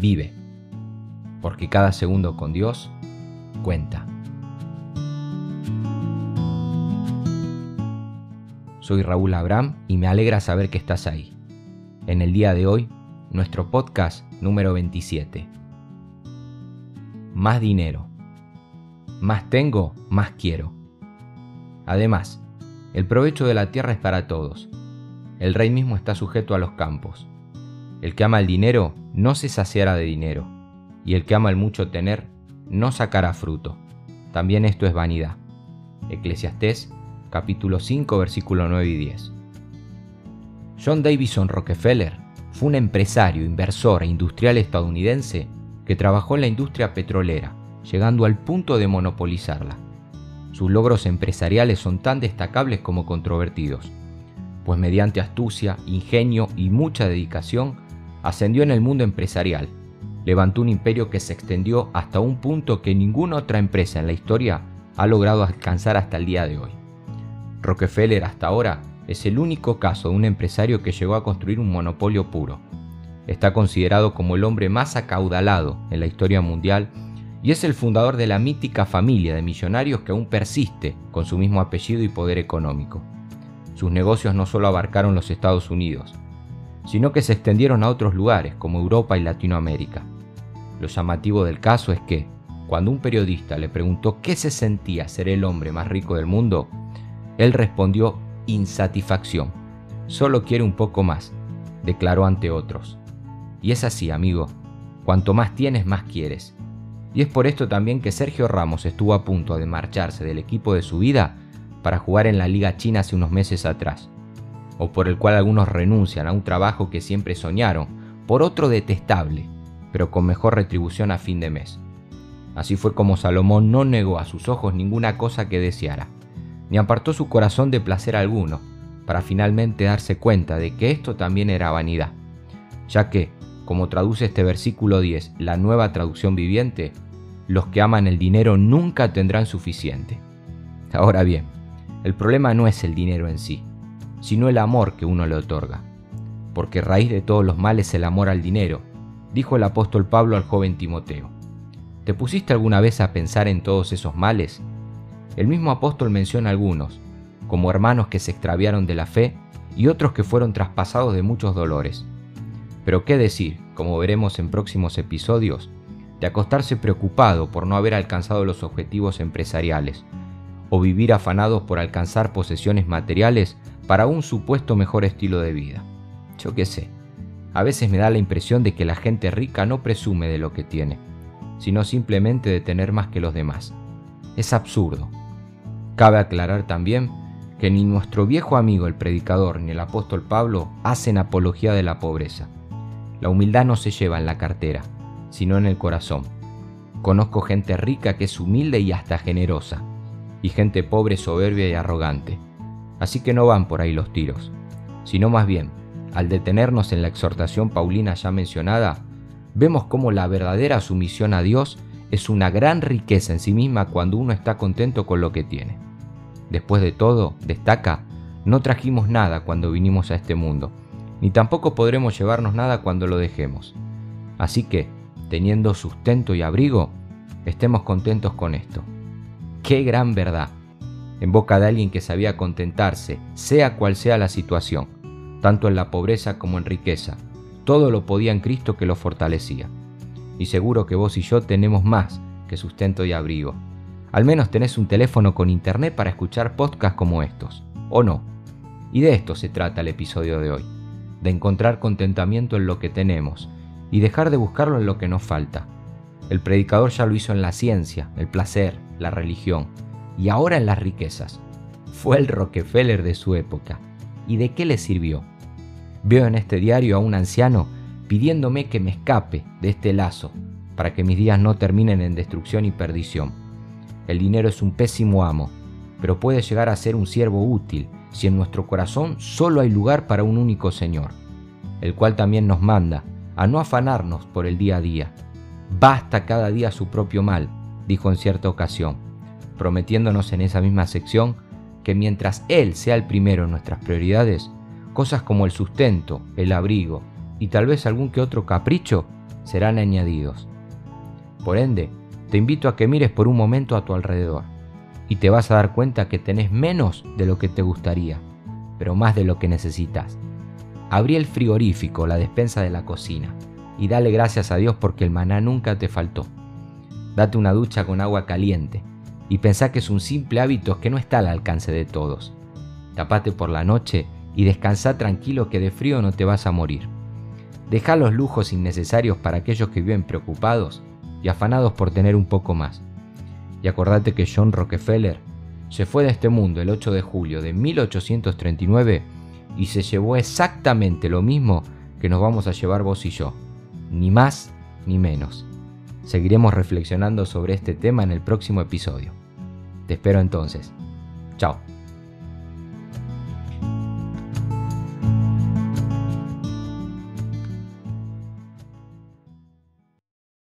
vive, porque cada segundo con Dios cuenta. Soy Raúl Abraham y me alegra saber que estás ahí. En el día de hoy, nuestro podcast número 27. Más dinero. Más tengo, más quiero. Además, el provecho de la tierra es para todos. El rey mismo está sujeto a los campos. El que ama el dinero no se saciará de dinero, y el que ama el mucho tener no sacará fruto. También esto es vanidad. Eclesiastés capítulo 5 versículo 9 y 10. John Davison Rockefeller fue un empresario, inversor e industrial estadounidense que trabajó en la industria petrolera, llegando al punto de monopolizarla. Sus logros empresariales son tan destacables como controvertidos, pues mediante astucia, ingenio y mucha dedicación, ascendió en el mundo empresarial, levantó un imperio que se extendió hasta un punto que ninguna otra empresa en la historia ha logrado alcanzar hasta el día de hoy. Rockefeller hasta ahora es el único caso de un empresario que llegó a construir un monopolio puro. Está considerado como el hombre más acaudalado en la historia mundial y es el fundador de la mítica familia de millonarios que aún persiste con su mismo apellido y poder económico. Sus negocios no solo abarcaron los Estados Unidos, sino que se extendieron a otros lugares como Europa y Latinoamérica. Lo llamativo del caso es que, cuando un periodista le preguntó qué se sentía ser el hombre más rico del mundo, él respondió insatisfacción. Solo quiere un poco más, declaró ante otros. Y es así, amigo. Cuanto más tienes, más quieres. Y es por esto también que Sergio Ramos estuvo a punto de marcharse del equipo de su vida para jugar en la Liga China hace unos meses atrás, o por el cual algunos renuncian a un trabajo que siempre soñaron, por otro detestable, pero con mejor retribución a fin de mes. Así fue como Salomón no negó a sus ojos ninguna cosa que deseara, ni apartó su corazón de placer alguno, para finalmente darse cuenta de que esto también era vanidad, ya que, como traduce este versículo 10, la nueva traducción viviente, los que aman el dinero nunca tendrán suficiente. Ahora bien, el problema no es el dinero en sí, sino el amor que uno le otorga, porque raíz de todos los males es el amor al dinero, dijo el apóstol Pablo al joven Timoteo. ¿Te pusiste alguna vez a pensar en todos esos males? El mismo apóstol menciona algunos, como hermanos que se extraviaron de la fe y otros que fueron traspasados de muchos dolores. Pero qué decir, como veremos en próximos episodios, de acostarse preocupado por no haber alcanzado los objetivos empresariales, o vivir afanados por alcanzar posesiones materiales para un supuesto mejor estilo de vida. Yo qué sé, a veces me da la impresión de que la gente rica no presume de lo que tiene, sino simplemente de tener más que los demás. Es absurdo. Cabe aclarar también que ni nuestro viejo amigo el predicador ni el apóstol Pablo hacen apología de la pobreza. La humildad no se lleva en la cartera, sino en el corazón. Conozco gente rica que es humilde y hasta generosa, y gente pobre, soberbia y arrogante. Así que no van por ahí los tiros, sino más bien, al detenernos en la exhortación paulina ya mencionada, vemos cómo la verdadera sumisión a Dios es una gran riqueza en sí misma cuando uno está contento con lo que tiene. Después de todo, destaca, no trajimos nada cuando vinimos a este mundo, ni tampoco podremos llevarnos nada cuando lo dejemos. Así que, teniendo sustento y abrigo, estemos contentos con esto. ¡Qué gran verdad! En boca de alguien que sabía contentarse, sea cual sea la situación, tanto en la pobreza como en riqueza, todo lo podía en Cristo que lo fortalecía. Y seguro que vos y yo tenemos más que sustento y abrigo. Al menos tenés un teléfono con internet para escuchar podcasts como estos, ¿o no? Y de esto se trata el episodio de hoy, de encontrar contentamiento en lo que tenemos y dejar de buscarlo en lo que nos falta. El predicador ya lo hizo en la ciencia, el placer, la religión y ahora en las riquezas. Fue el Rockefeller de su época. ¿Y de qué le sirvió? Veo en este diario a un anciano pidiéndome que me escape de este lazo para que mis días no terminen en destrucción y perdición. El dinero es un pésimo amo, pero puede llegar a ser un siervo útil si en nuestro corazón solo hay lugar para un único Señor, el cual también nos manda a no afanarnos por el día a día. Basta cada día su propio mal, dijo en cierta ocasión, prometiéndonos en esa misma sección que mientras Él sea el primero en nuestras prioridades, cosas como el sustento, el abrigo y tal vez algún que otro capricho serán añadidos. Por ende, te invito a que mires por un momento a tu alrededor y te vas a dar cuenta que tenés menos de lo que te gustaría, pero más de lo que necesitas. Abrí el frigorífico, la despensa de la cocina, y dale gracias a Dios porque el maná nunca te faltó. Date una ducha con agua caliente y pensá que es un simple hábito que no está al alcance de todos. Tapate por la noche y descansa tranquilo que de frío no te vas a morir. Deja los lujos innecesarios para aquellos que viven preocupados y afanados por tener un poco más. Y acordate que John Rockefeller se fue de este mundo el 8 de julio de 1839 y se llevó exactamente lo mismo que nos vamos a llevar vos y yo, ni más ni menos. Seguiremos reflexionando sobre este tema en el próximo episodio. Te espero entonces. Chao.